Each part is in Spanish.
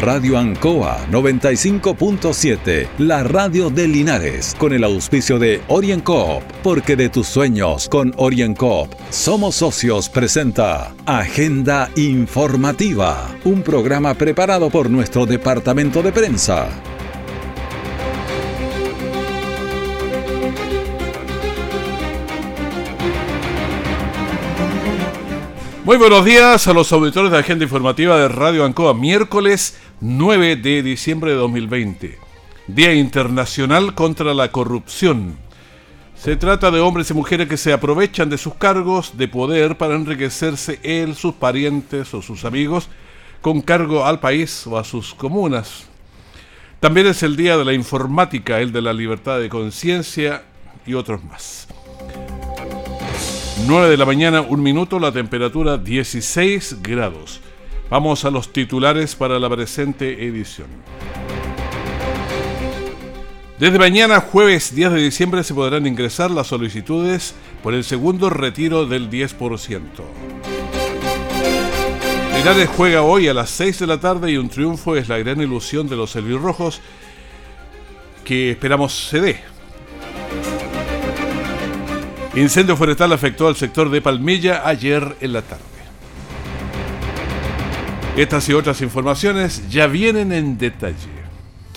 Radio Ancoa 95.7, la radio de Linares, con el auspicio de OrienCoop, porque de tus sueños con OrienCoop somos socios presenta Agenda Informativa, un programa preparado por nuestro departamento de prensa. Muy buenos días a los auditores de Agenda Informativa de Radio Ancoa, miércoles 9 de diciembre de 2020, Día Internacional contra la Corrupción. Se trata de hombres y mujeres que se aprovechan de sus cargos de poder para enriquecerse él, sus parientes o sus amigos con cargo al país o a sus comunas. También es el Día de la Informática, el de la Libertad de Conciencia y otros más. 9 de la mañana, un minuto, la temperatura 16 grados. Vamos a los titulares para la presente edición. Desde mañana, jueves 10 de diciembre, se podrán ingresar las solicitudes por el segundo retiro del 10%. Linares juega hoy a las 6 de la tarde y un triunfo es la gran ilusión de los Rojos que esperamos se dé. Incendio forestal afectó al sector de Palmilla ayer en la tarde. Estas y otras informaciones ya vienen en detalle.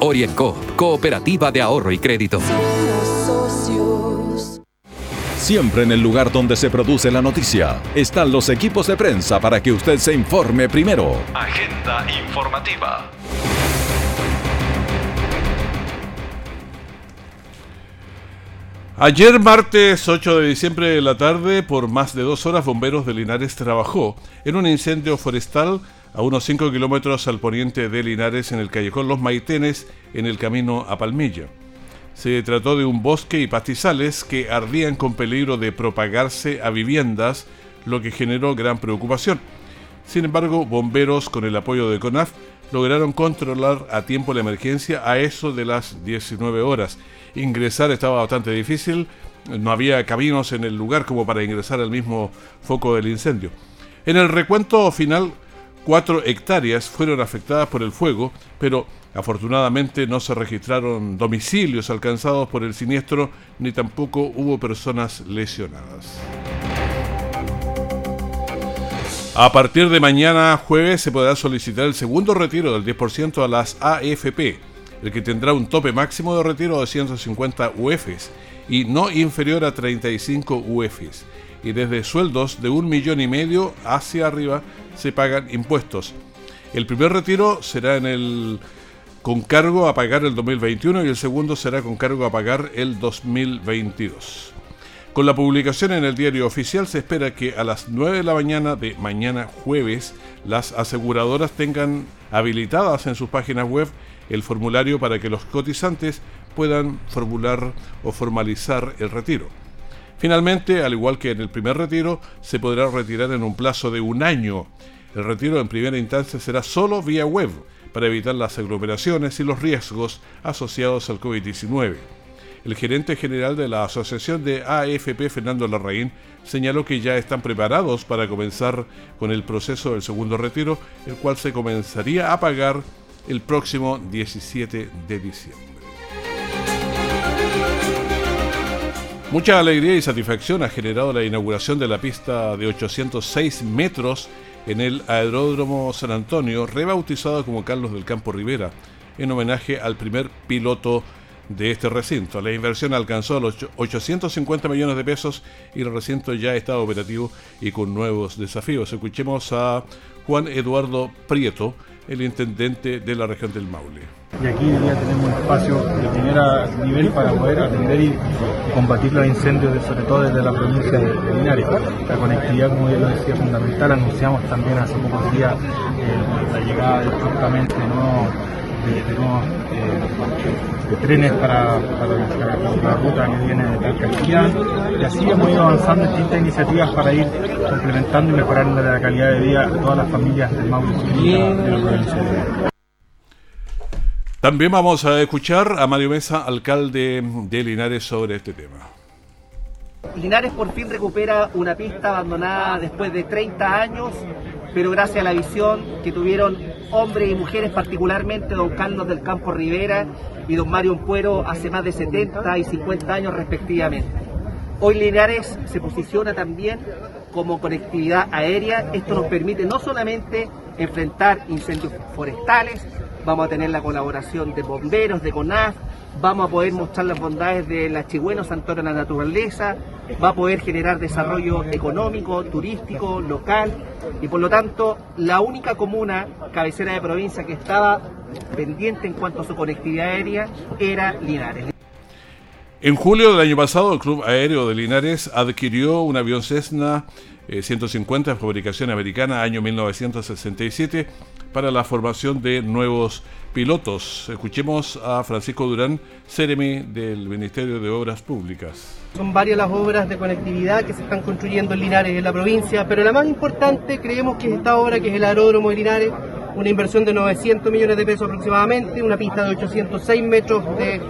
Orienco, Cooperativa de Ahorro y Crédito. Siempre en el lugar donde se produce la noticia están los equipos de prensa para que usted se informe primero. Agenda informativa. Ayer martes 8 de diciembre de la tarde, por más de dos horas, bomberos de Linares trabajó en un incendio forestal a unos 5 kilómetros al poniente de Linares en el callejón Los Maitenes en el camino a Palmilla. Se trató de un bosque y pastizales que ardían con peligro de propagarse a viviendas, lo que generó gran preocupación. Sin embargo, bomberos con el apoyo de CONAF lograron controlar a tiempo la emergencia a eso de las 19 horas. Ingresar estaba bastante difícil, no había caminos en el lugar como para ingresar al mismo foco del incendio. En el recuento final Cuatro hectáreas fueron afectadas por el fuego, pero afortunadamente no se registraron domicilios alcanzados por el siniestro ni tampoco hubo personas lesionadas. A partir de mañana jueves se podrá solicitar el segundo retiro del 10% a las AFP, el que tendrá un tope máximo de retiro de 150 UFs y no inferior a 35 UFs y desde sueldos de un millón y medio hacia arriba se pagan impuestos. El primer retiro será con cargo a pagar el 2021 y el segundo será con cargo a pagar el 2022. Con la publicación en el diario oficial se espera que a las 9 de la mañana de mañana jueves las aseguradoras tengan habilitadas en sus páginas web el formulario para que los cotizantes puedan formular o formalizar el retiro. Finalmente, al igual que en el primer retiro, se podrá retirar en un plazo de un año. El retiro en primera instancia será solo vía web para evitar las aglomeraciones y los riesgos asociados al COVID-19. El gerente general de la Asociación de AFP, Fernando Larraín, señaló que ya están preparados para comenzar con el proceso del segundo retiro, el cual se comenzaría a pagar el próximo 17 de diciembre. Mucha alegría y satisfacción ha generado la inauguración de la pista de 806 metros en el Aeródromo San Antonio, rebautizado como Carlos del Campo Rivera, en homenaje al primer piloto de este recinto. La inversión alcanzó los 850 millones de pesos y el recinto ya está operativo y con nuevos desafíos. Escuchemos a Juan Eduardo Prieto, el intendente de la región del Maule Y aquí ya tenemos un espacio de primer nivel para poder atender y combatir los incendios, sobre todo desde la provincia de Linares. La conectividad, como ya lo decía, fundamental. Anunciamos también hace pocos días eh, la llegada justamente de, nuevos eh, trenes para, la, ruta que viene de Talca y así hemos ido avanzando distintas iniciativas para ir complementando y mejorando la calidad de vida de todas las familias del Mauricio de la provincia de también vamos a escuchar a Mario Mesa, alcalde de Linares, sobre este tema. Linares por fin recupera una pista abandonada después de 30 años, pero gracias a la visión que tuvieron hombres y mujeres, particularmente don Carlos del Campo Rivera y don Mario Puero hace más de 70 y 50 años respectivamente. Hoy Linares se posiciona también como conectividad aérea. Esto nos permite no solamente enfrentar incendios forestales, vamos a tener la colaboración de bomberos, de CONAF, vamos a poder mostrar las bondades de la Chigüeno Santuario de la Naturaleza, va a poder generar desarrollo económico, turístico, local y por lo tanto la única comuna cabecera de provincia que estaba pendiente en cuanto a su conectividad aérea era Linares. En julio del año pasado, el Club Aéreo de Linares adquirió un avión Cessna 150 eh, fabricación americana, año 1967, para la formación de nuevos pilotos. Escuchemos a Francisco Durán, Ceremi del Ministerio de Obras Públicas. Son varias las obras de conectividad que se están construyendo en Linares, en la provincia, pero la más importante creemos que es esta obra, que es el aeródromo de Linares, una inversión de 900 millones de pesos aproximadamente, una pista de 806 metros de,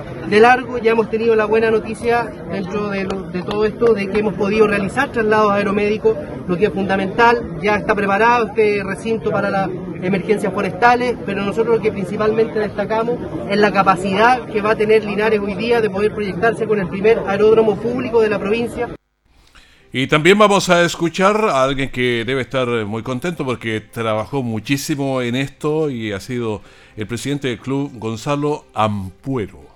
largo. Ya hemos tenido la buena noticia dentro de, de, todo esto de que hemos podido realizar traslados aeromédicos, lo que es fundamental. Ya está preparado este recinto para las emergencias forestales, pero nosotros lo que principalmente destacamos es la capacidad que va a tener Linares hoy día de poder proyectarse con el primer aeródromo público de la provincia. Y también vamos a escuchar a alguien que debe estar muy contento porque trabajó muchísimo en esto y ha sido el presidente del club, Gonzalo Ampuero.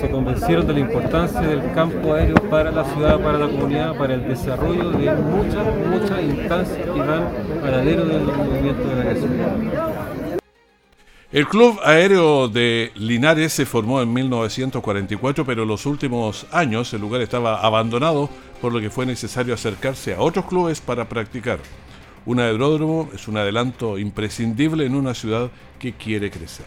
Se convencieron de la importancia del campo aéreo para la ciudad, para la comunidad, para el desarrollo de muchas, muchas instancias que van paralelo del movimiento de la ciudad. El Club Aéreo de Linares se formó en 1944, pero en los últimos años el lugar estaba abandonado, por lo que fue necesario acercarse a otros clubes para practicar. Un aeródromo es un adelanto imprescindible en una ciudad que quiere crecer.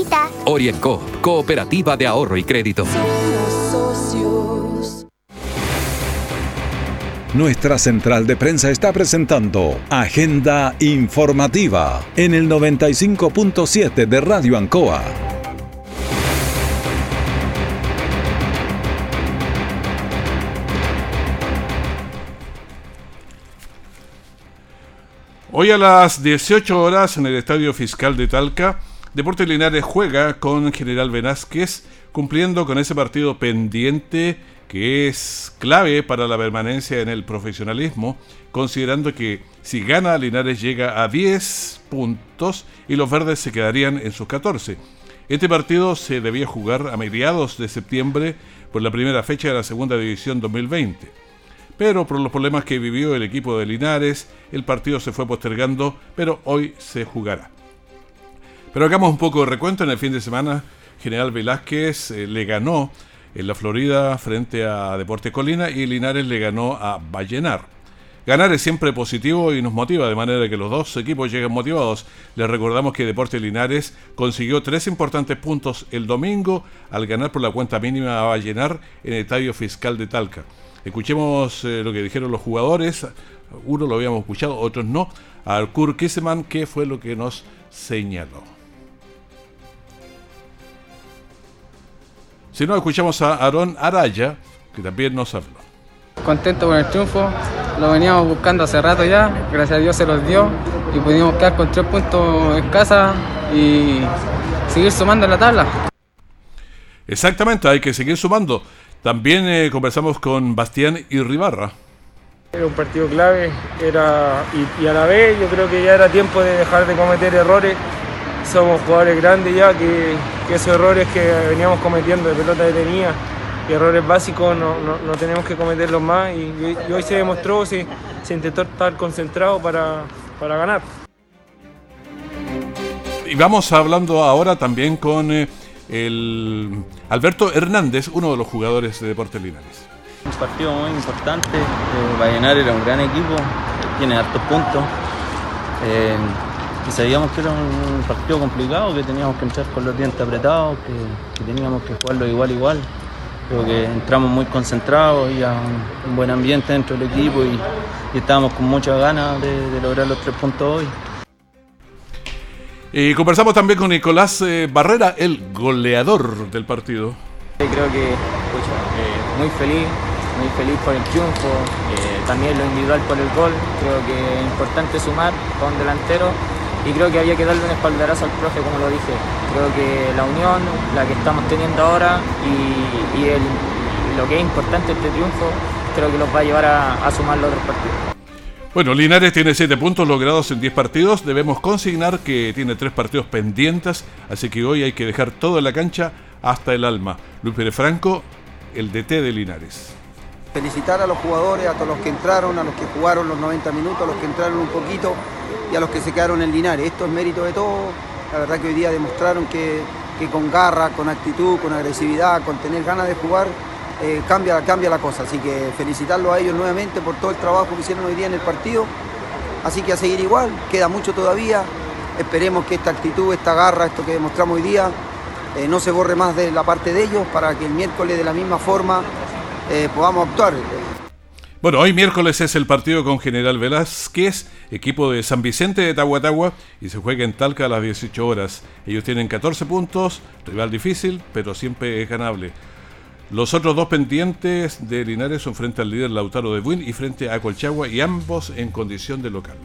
Orienco, Cooperativa de Ahorro y Crédito. Nuestra central de prensa está presentando Agenda Informativa en el 95.7 de Radio Ancoa. Hoy a las 18 horas en el Estadio Fiscal de Talca, Deportes Linares juega con General Velázquez, cumpliendo con ese partido pendiente que es clave para la permanencia en el profesionalismo, considerando que si gana Linares llega a 10 puntos y los verdes se quedarían en sus 14. Este partido se debía jugar a mediados de septiembre por la primera fecha de la segunda división 2020. Pero por los problemas que vivió el equipo de Linares, el partido se fue postergando, pero hoy se jugará. Pero hagamos un poco de recuento. En el fin de semana, General Velázquez eh, le ganó en la Florida frente a Deporte Colina y Linares le ganó a Vallenar. Ganar es siempre positivo y nos motiva, de manera que los dos equipos lleguen motivados. Les recordamos que Deporte Linares consiguió tres importantes puntos el domingo al ganar por la cuenta mínima a Vallenar en el Estadio Fiscal de Talca. Escuchemos eh, lo que dijeron los jugadores. Uno lo habíamos escuchado, otros no. Al Kurt Kisseman, que fue lo que nos señaló. Si no, escuchamos a Aarón Araya, que también nos habló. Contento con el triunfo, lo veníamos buscando hace rato ya, gracias a Dios se los dio y pudimos quedar con tres puntos en casa y seguir sumando en la tabla. Exactamente, hay que seguir sumando. También eh, conversamos con Bastián Irribarra. Era un partido clave era, y, a la vez yo creo que ya era tiempo de dejar de cometer errores. Somos jugadores grandes ya que, esos errores que veníamos cometiendo de pelota detenida, errores básicos, no, no, tenemos que cometerlos más y, hoy se demostró, se, se intentó estar concentrado para, para ganar. Y vamos hablando ahora también con eh, el Alberto Hernández, uno de los jugadores de Deportes Linares. Un partido muy importante. Eh, era un gran equipo, tiene hartos puntos. Eh, y sabíamos que era un partido complicado, que teníamos que entrar con los dientes apretados, que, teníamos que jugarlo igual igual. Creo que entramos muy concentrados y a un, buen ambiente dentro del equipo y, estábamos con muchas ganas de, lograr los tres puntos hoy. Y conversamos también con Nicolás eh, Barrera, el goleador del partido. Creo que muy feliz, muy feliz por el triunfo, eh, también lo individual por el gol, creo que es importante sumar con un delantero y creo que había que darle un espaldarazo al profe como lo dije. Creo que la unión, la que estamos teniendo ahora y, lo que es importante este triunfo, creo que los va a llevar a, sumar los otros partidos. Bueno, Linares tiene 7 puntos logrados en 10 partidos. Debemos consignar que tiene 3 partidos pendientes, así que hoy hay que dejar todo en la cancha hasta el alma. Luis Pérez Franco el DT de Linares. Felicitar a los jugadores, a todos los que entraron, a los que jugaron los 90 minutos, a los que entraron un poquito y a los que se quedaron en Linares. Esto es mérito de todos. La verdad que hoy día demostraron que, con garra, con actitud, con agresividad, con tener ganas de jugar, eh, cambia, cambia la cosa. Así que felicitarlos a ellos nuevamente por todo el trabajo que hicieron hoy día en el partido. Así que a seguir igual, queda mucho todavía. Esperemos que esta actitud, esta garra, esto que demostramos hoy día, eh, no se borre más de la parte de ellos para que el miércoles de la misma forma eh, podamos actuar. Bueno, hoy miércoles es el partido con General Velázquez, equipo de San Vicente de Tahuatahua, y se juega en Talca a las 18 horas. Ellos tienen 14 puntos, rival difícil, pero siempre es ganable. Los otros dos pendientes de Linares son frente al líder Lautaro de Buin y frente a Colchagua, y ambos en condición de local.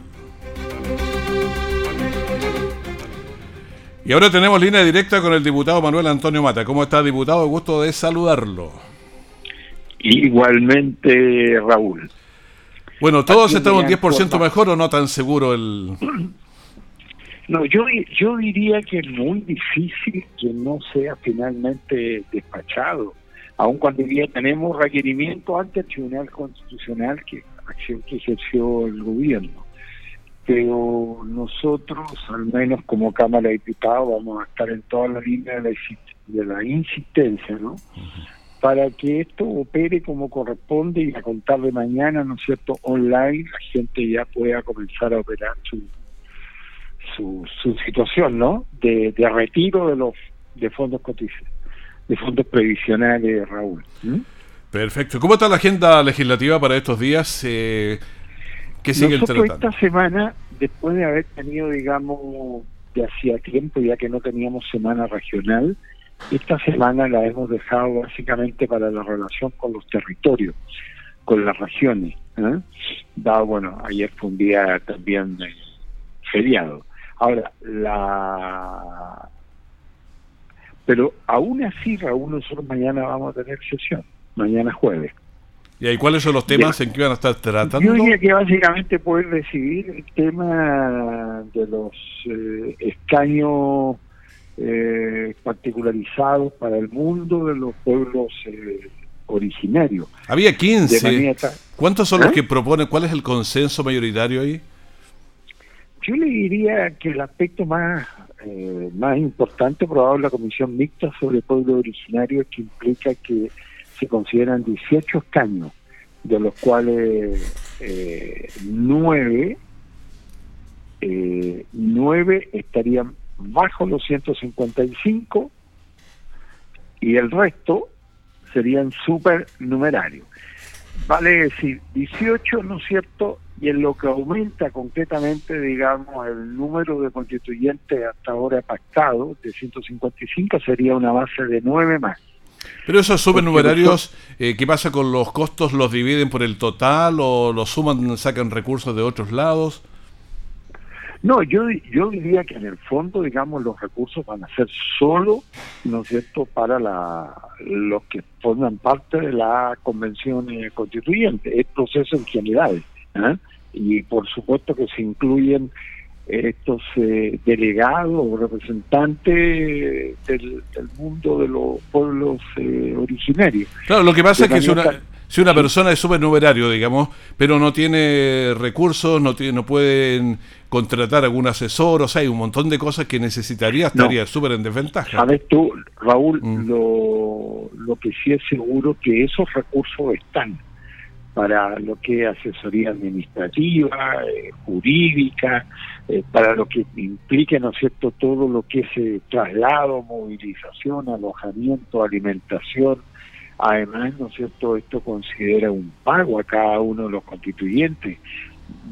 Y ahora tenemos línea directa con el diputado Manuel Antonio Mata. ¿Cómo está, diputado? Gusto de saludarlo. Igualmente, Raúl. Bueno, ¿todos están un 10% mejor o no tan seguro el...? No, yo, yo diría que es muy difícil que no sea finalmente despachado, aun cuando ya tenemos requerimiento ante el Tribunal Constitucional, que acción que ejerció el gobierno pero nosotros, al menos como Cámara de Diputados, vamos a estar en toda la línea de la, insistencia, ¿no? Para que esto opere como corresponde y a contar de mañana, ¿no es cierto?, online, la gente ya pueda comenzar a operar su, su, situación, ¿no? De, retiro de los de fondos de fondos previsionales, Raúl. Perfecto. ¿Cómo está la agenda legislativa para estos días? Eh, nosotros esta semana, después de haber tenido, digamos, de hacía tiempo, ya que no teníamos semana regional, esta semana la hemos dejado básicamente para la relación con los territorios, con las regiones. ¿eh? bueno, ayer fue un día también eh, feriado. Ahora, la... Pero aún así, Raúl, nosotros mañana vamos a tener sesión, mañana jueves. ¿Y ahí cuáles son los temas en que van a estar tratando? Yo diría que básicamente poder decidir el tema de los eh, escaños eh, particularizados para el mundo de los pueblos eh, originarios. Había 15. ¿Cuántos son los que proponen? ¿Cuál es el consenso mayoritario ahí? Yo le diría que el aspecto más más importante probable la comisión mixta sobre pueblos originarios que implica que se consideran 18 escaños, de los cuales eh, 9, eh, estarían bajo los 155 y el resto serían supernumerarios. Vale decir, 18, ¿no es cierto? Y en lo que aumenta concretamente, digamos, el número de constituyentes hasta ahora pactado, de 155, sería una base de 9 más. Pero esos supernumerarios, eh, ¿qué pasa con los costos? ¿Los dividen por el total o los suman, sacan recursos de otros lados? No, yo, yo diría que en el fondo, digamos, los recursos van a ser solo, ¿no es cierto?, para la, los que forman parte de la convención eh, constituyente, el proceso en general. ¿eh? Y por supuesto que se incluyen estos eh, delegados o representantes del, mundo de los pueblos eh, originarios. Claro, lo que pasa es que si una, si una persona es supernumerario, digamos, pero no tiene recursos, no, tiene, no pueden contratar algún asesor, o sea, hay un montón de cosas que necesitaría, estaría súper en desventaja. Sabes tú, Raúl, mm. lo, lo que sí es seguro que esos recursos están para lo que es asesoría administrativa, eh, jurídica, eh, para lo que implique, ¿no es cierto?, todo lo que es eh, traslado, movilización, alojamiento, alimentación. Además, ¿no es cierto?, esto considera un pago a cada uno de los constituyentes,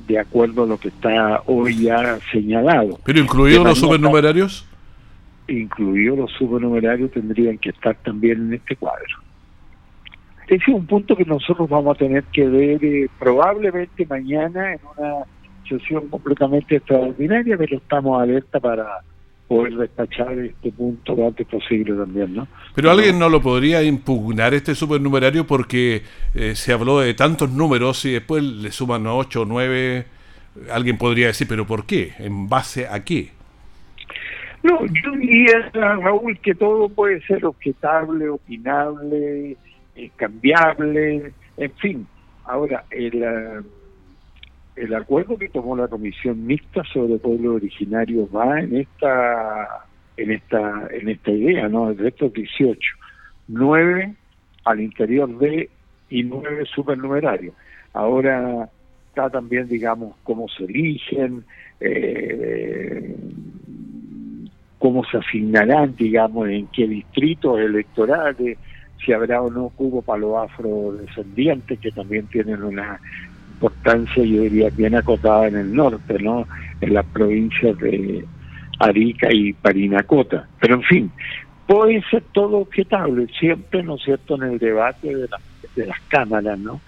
de acuerdo a lo que está hoy ya señalado. ¿Pero incluidos los supernumerarios? Incluidos los supernumerarios tendrían que estar también en este cuadro. Ese es un punto que nosotros vamos a tener que ver eh, probablemente mañana en una sesión completamente extraordinaria, pero estamos alerta para poder despachar este punto lo antes posible también, ¿no? Pero alguien no lo podría impugnar este supernumerario porque eh, se habló de tantos números y después le suman 8 o 9, alguien podría decir, pero ¿por qué? ¿En base a qué? No, yo diría, Raúl, que todo puede ser objetable, opinable, cambiable, en fin. Ahora, el, eh, el acuerdo que tomó la Comisión Mixta sobre pueblo originario va en esta en esta en esta idea, ¿no? De estos 18, 9 al interior de y 9 supernumerarios. Ahora está también, digamos, cómo se eligen, eh, cómo se asignarán, digamos, en qué distritos electorales, si habrá o no cubo para los afrodescendientes, que también tienen una importancia, yo diría, bien acotada en el norte, ¿no? En las provincias de Arica y Parinacota. Pero en fin, puede ser todo objetable, siempre, ¿no es cierto?, en el debate de, de las cámaras, ¿no?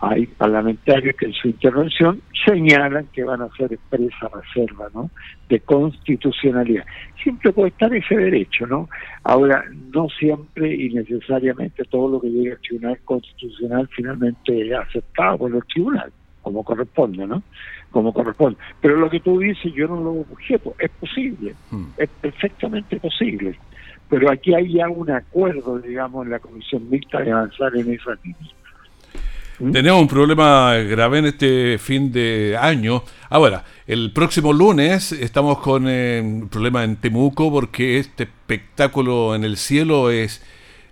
Hay parlamentarios que en su intervención señalan que van a hacer expresa reserva ¿no? de constitucionalidad. Siempre puede estar ese derecho, ¿no? Ahora, no siempre y necesariamente todo lo que llega al Tribunal Constitucional finalmente es aceptado por los tribunales, como corresponde, ¿no? Como corresponde. Pero lo que tú dices, yo no lo objeto, es posible, hmm. es perfectamente posible. Pero aquí hay ya un acuerdo, digamos, en la Comisión Mixta de avanzar en esa línea. ¿Mm? Tenemos un problema grave en este fin de año. Ahora, el próximo lunes estamos con eh, un problema en Temuco porque este espectáculo en el cielo es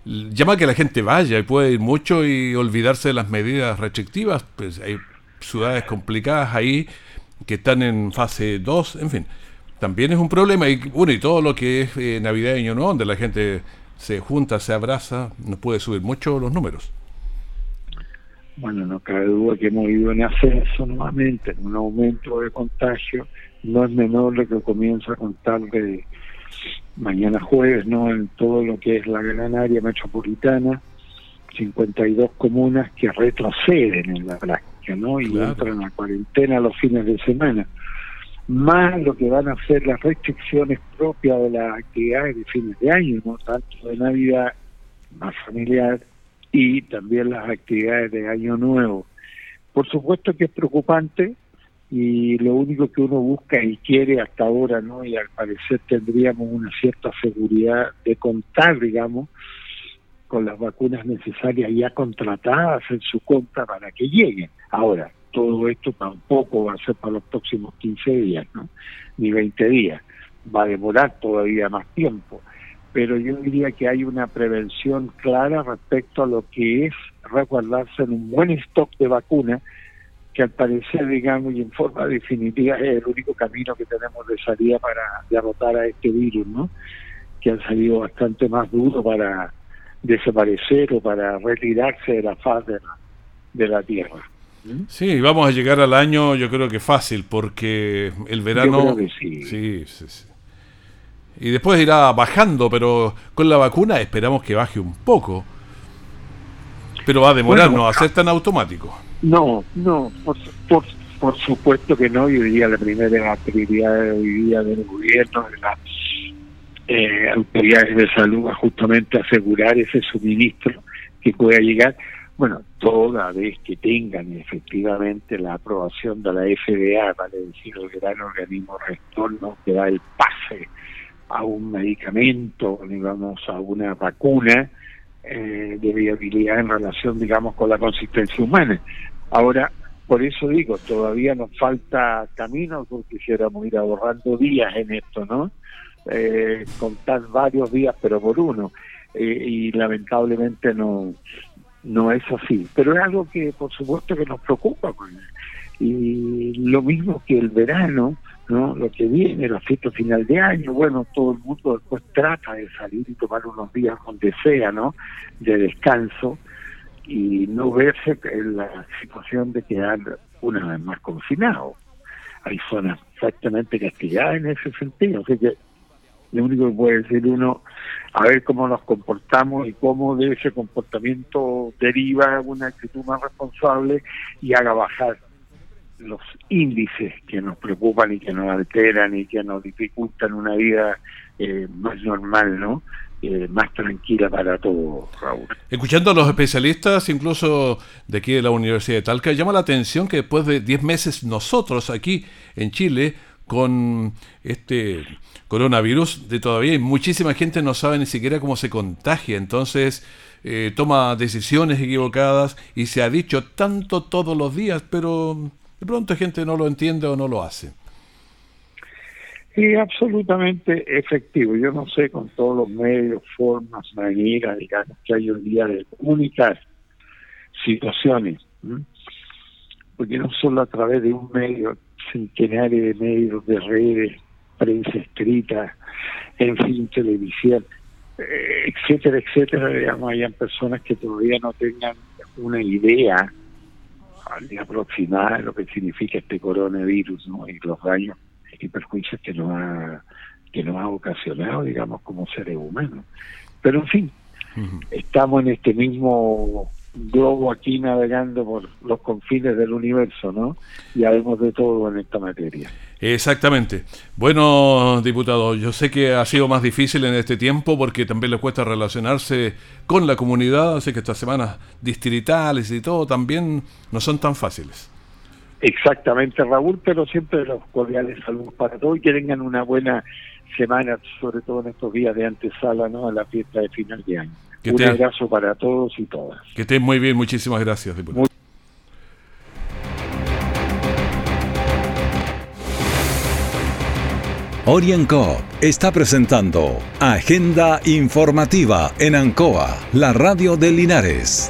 llama a que la gente vaya y puede ir mucho y olvidarse de las medidas restrictivas. Pues hay ciudades complicadas ahí que están en fase 2, en fin. También es un problema y bueno, y todo lo que es eh, navideño, ¿no? Donde la gente se junta, se abraza, no puede subir mucho los números bueno, no cabe duda que hemos ido en ascenso nuevamente, en un aumento de contagio, no es menor lo que comienza a contar de mañana jueves, ¿no? En todo lo que es la gran área metropolitana, 52 comunas que retroceden en la práctica, ¿no? Y entran a cuarentena los fines de semana. Más lo que van a ser las restricciones propias de las actividades de fines de año, ¿no? Tanto de Navidad más familiar y también las actividades de Año Nuevo. Por supuesto que es preocupante y lo único que uno busca y quiere hasta ahora, ¿no? Y al parecer tendríamos una cierta seguridad de contar, digamos, con las vacunas necesarias ya contratadas en su compra para que lleguen. Ahora, todo esto tampoco va a ser para los próximos 15 días. Ni 20 días. Va a demorar todavía más tiempo pero yo diría que hay una prevención clara respecto a lo que es resguardarse en un buen stock de vacunas, que al parecer, digamos, y en forma definitiva es el único camino que tenemos de salida para derrotar a este virus, ¿no? Que han salido bastante más duro para desaparecer o para retirarse de la faz de la, de la Tierra. Sí, vamos a llegar al año, yo creo que fácil, porque el verano... sí. sí, sí y después irá bajando, pero con la vacuna esperamos que baje un poco. Pero va a demorar, no va a ser tan automático. No, no, por, por, por supuesto que no. Yo diría la primera prioridad de hoy día del gobierno, de las eh, autoridades de salud, justamente asegurar ese suministro que pueda llegar. Bueno, toda vez que tengan efectivamente la aprobación de la FDA, vale decir, el gran organismo rector, que da el pase a un medicamento, digamos, a una vacuna eh, de viabilidad en relación, digamos, con la consistencia humana. Ahora, por eso digo, todavía nos falta camino porque quisiéramos ir ahorrando días en esto, ¿no? Eh, contar varios días, pero por uno. Eh, y lamentablemente no, no es así. Pero es algo que, por supuesto, que nos preocupa. Pues. Y lo mismo que el verano, ¿no? Lo que viene, la fiesta final de año, bueno, todo el mundo después trata de salir y tomar unos días donde sea, ¿no? De descanso y no verse en la situación de quedar una vez más confinado. Hay zonas exactamente castigadas en ese sentido, así que lo único que puede decir uno, a ver cómo nos comportamos y cómo de ese comportamiento deriva una actitud más responsable y haga bajar los índices que nos preocupan y que nos alteran y que nos dificultan una vida eh, más normal, ¿no? Eh, más tranquila para todos, Raúl. Escuchando a los especialistas, incluso de aquí de la Universidad de Talca, llama la atención que después de 10 meses nosotros aquí en Chile, con este coronavirus, de todavía muchísima gente no sabe ni siquiera cómo se contagia, entonces eh, toma decisiones equivocadas y se ha dicho tanto todos los días, pero de pronto gente no lo entiende o no lo hace. Sí, absolutamente efectivo. Yo no sé con todos los medios, formas, maneras, digamos, que hay hoy día de comunicar situaciones, porque no solo a través de un medio centenario de medios, de redes, prensa escrita, en fin, televisión, eh, etcétera, etcétera, digamos, hayan personas que todavía no tengan una idea aproximada de lo que significa este coronavirus ¿no? y los daños y perjuicios que nos ha que nos ha ocasionado, digamos, como seres humanos. Pero en fin, estamos en este mismo globo aquí navegando por los confines del universo, ¿no? Y haremos de todo en esta materia. Exactamente. Bueno, diputado, yo sé que ha sido más difícil en este tiempo porque también le cuesta relacionarse con la comunidad, así que estas semanas distritales y todo también no son tan fáciles. Exactamente, Raúl, pero siempre los cordiales saludos para todos y que tengan una buena semana, sobre todo en estos días de antesala ¿no? a la fiesta de final de año. Un abrazo para todos y todas. Que estén muy bien, muchísimas gracias, diputado. Orienco está presentando Agenda Informativa en Ancoa, la radio de Linares.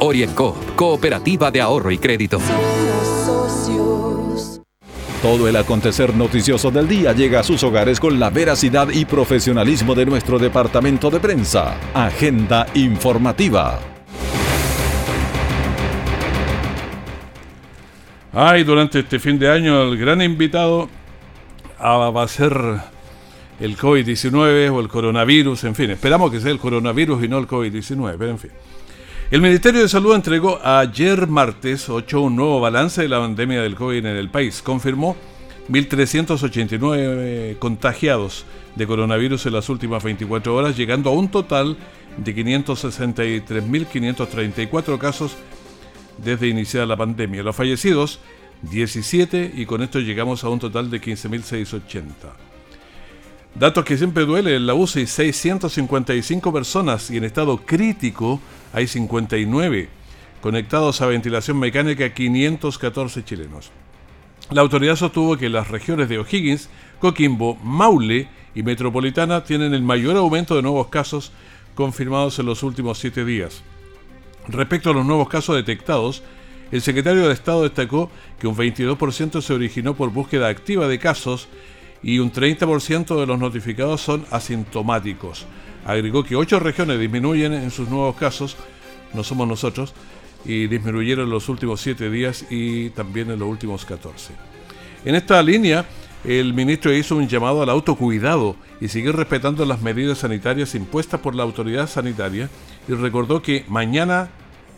Orienco, Cooperativa de Ahorro y Crédito. Todo el acontecer noticioso del día llega a sus hogares con la veracidad y profesionalismo de nuestro departamento de prensa. Agenda informativa. Ay, durante este fin de año el gran invitado va a ser el COVID-19 o el coronavirus, en fin, esperamos que sea el coronavirus y no el COVID-19, pero en fin. El Ministerio de Salud entregó ayer martes 8 un nuevo balance de la pandemia del COVID en el país. Confirmó 1.389 contagiados de coronavirus en las últimas 24 horas, llegando a un total de 563.534 casos desde iniciada la pandemia. Los fallecidos, 17 y con esto llegamos a un total de 15.680. Datos que siempre duele, en la UCI 655 personas y en estado crítico hay 59. Conectados a ventilación mecánica 514 chilenos. La autoridad sostuvo que las regiones de O'Higgins, Coquimbo, Maule y Metropolitana tienen el mayor aumento de nuevos casos confirmados en los últimos siete días. Respecto a los nuevos casos detectados, el secretario de Estado destacó que un 22% se originó por búsqueda activa de casos y un 30% de los notificados son asintomáticos. Agregó que ocho regiones disminuyen en sus nuevos casos, no somos nosotros, y disminuyeron en los últimos siete días y también en los últimos 14. En esta línea, el ministro hizo un llamado al autocuidado y seguir respetando las medidas sanitarias impuestas por la autoridad sanitaria y recordó que mañana,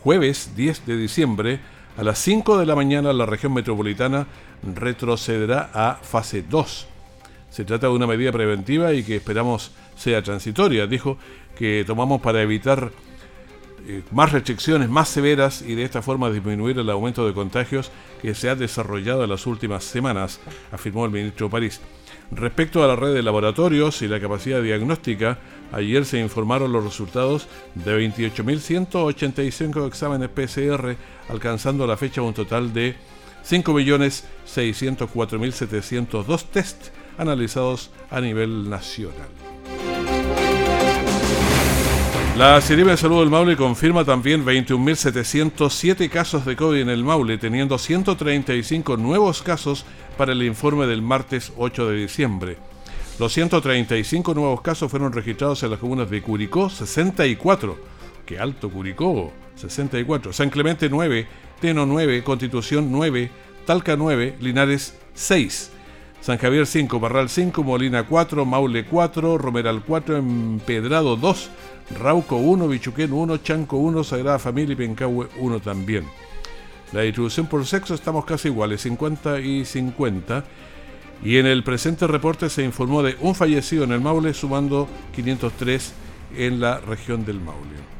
jueves 10 de diciembre, a las 5 de la mañana la región metropolitana retrocederá a fase 2. Se trata de una medida preventiva y que esperamos sea transitoria, dijo que tomamos para evitar eh, más restricciones más severas y de esta forma disminuir el aumento de contagios que se ha desarrollado en las últimas semanas, afirmó el ministro París. Respecto a la red de laboratorios y la capacidad diagnóstica, ayer se informaron los resultados de 28.185 exámenes PCR, alcanzando a la fecha un total de 5.604.702 test analizados a nivel nacional. La Seremi de Salud del Maule confirma también 21.707 casos de COVID en el Maule, teniendo 135 nuevos casos para el informe del martes 8 de diciembre. Los 135 nuevos casos fueron registrados en las comunas de Curicó, 64. ¡Qué alto Curicó! 64. San Clemente 9, Teno 9, Constitución 9, Talca 9, Linares 6. San Javier 5, Barral 5, Molina 4, Maule 4, Romeral 4, Empedrado 2, Rauco 1, Bichuquén 1, Chanco 1, Sagrada Familia y Pencahue 1 también. La distribución por sexo estamos casi iguales, 50 y 50. Y en el presente reporte se informó de un fallecido en el Maule, sumando 503 en la región del Maule.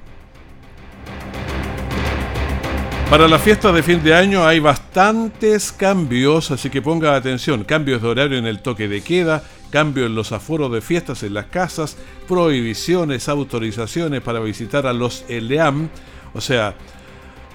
Para la fiesta de fin de año hay bastantes cambios, así que ponga atención. Cambios de horario en el toque de queda, cambio en los aforos de fiestas en las casas, prohibiciones, autorizaciones para visitar a los ELEAM, o sea,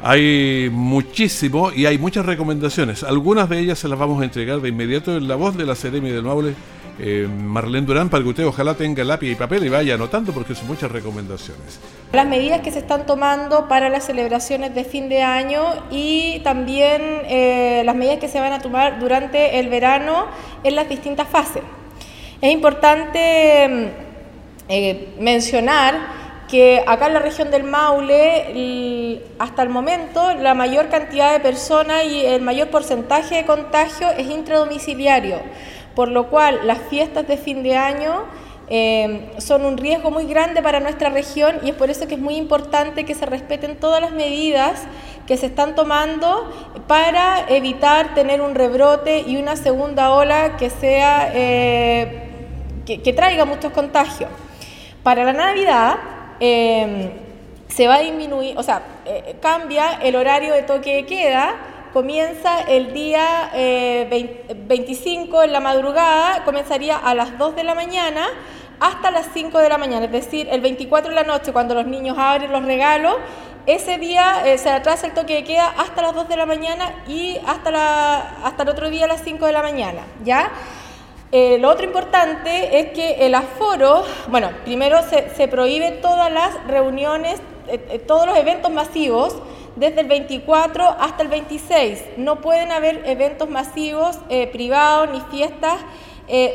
hay muchísimo y hay muchas recomendaciones. Algunas de ellas se las vamos a entregar de inmediato en la voz de la Seremi del Maule, eh, Marlene Durán, para que usted ojalá tenga lápiz y papel y vaya anotando porque son muchas recomendaciones. Las medidas que se están tomando para las celebraciones de fin de año y también eh, las medidas que se van a tomar durante el verano en las distintas fases. Es importante mm, eh, mencionar que acá en la región del Maule, hasta el momento, la mayor cantidad de personas y el mayor porcentaje de contagio es intradomiciliario, por lo cual las fiestas de fin de año eh, son un riesgo muy grande para nuestra región y es por eso que es muy importante que se respeten todas las medidas que se están tomando para evitar tener un rebrote y una segunda ola que sea eh, que, traiga muchos contagios. Para la Navidad em, se va a disminuir, o sea, eh, cambia el horario de toque de queda, comienza el día 25 eh, en la madrugada, comenzaría a las 2 de la mañana hasta las 5 de la mañana, es decir, el 24 de la noche cuando los niños abren los regalos, ese día eh, se atrasa el toque de queda hasta las 2 de la mañana y hasta, la, hasta el otro día a las 5 de la mañana, ¿ya? Eh, lo otro importante es que el aforo, bueno, primero se, prohíbe todas las reuniones, todos los eventos masivos desde el 24 hasta el 26. No pueden haber eventos masivos privados ni fiestas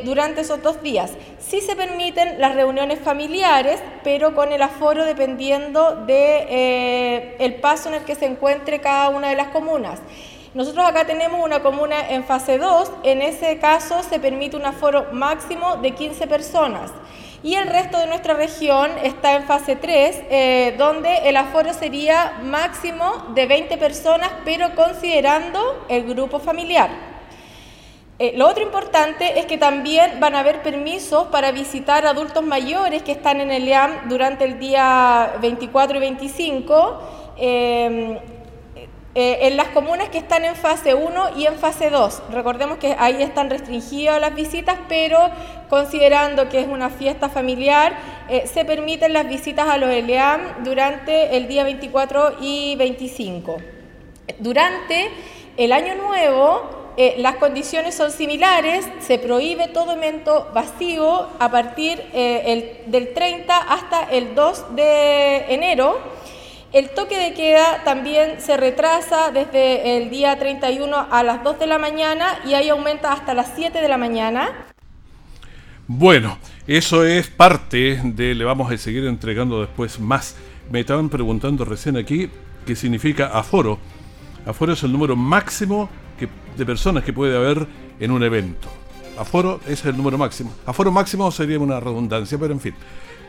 durante esos dos días. Sí se permiten las reuniones familiares, pero con el aforo dependiendo del de, el paso en el que se encuentre cada una de las comunas. Nosotros acá tenemos una comuna en fase 2, en ese caso se permite un aforo máximo de 15 personas. Y el resto de nuestra región está en fase 3, eh, donde el aforo sería máximo de 20 personas, pero considerando el grupo familiar. Eh, lo otro importante es que también van a haber permisos para visitar adultos mayores que están en el IAM durante el día 24 y 25. Eh, en las comunas que están en fase 1 y en fase 2. Recordemos que ahí están restringidas las visitas, pero considerando que es una fiesta familiar, eh, se permiten las visitas a los ELEAM durante el día 24 y 25. Durante el año nuevo, eh, las condiciones son similares, se prohíbe todo evento vacío a partir eh, del 30 hasta el 2 de enero. El toque de queda también se retrasa desde el día 31 a las 2 de la mañana y ahí aumenta hasta las 7 de la mañana. Bueno, eso es parte de, le vamos a seguir entregando después más. Me estaban preguntando recién aquí qué significa aforo. Aforo es el número máximo de personas que puede haber en un evento. Aforo es el número máximo. Aforo máximo sería una redundancia, pero en fin.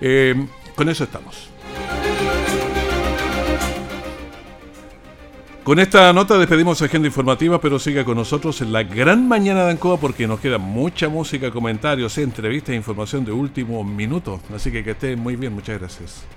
Eh, con eso estamos. Con esta nota despedimos Agenda Informativa, pero siga con nosotros en la gran mañana de Ancoa porque nos queda mucha música, comentarios, entrevistas e información de último minuto. Así que que estén muy bien, muchas gracias.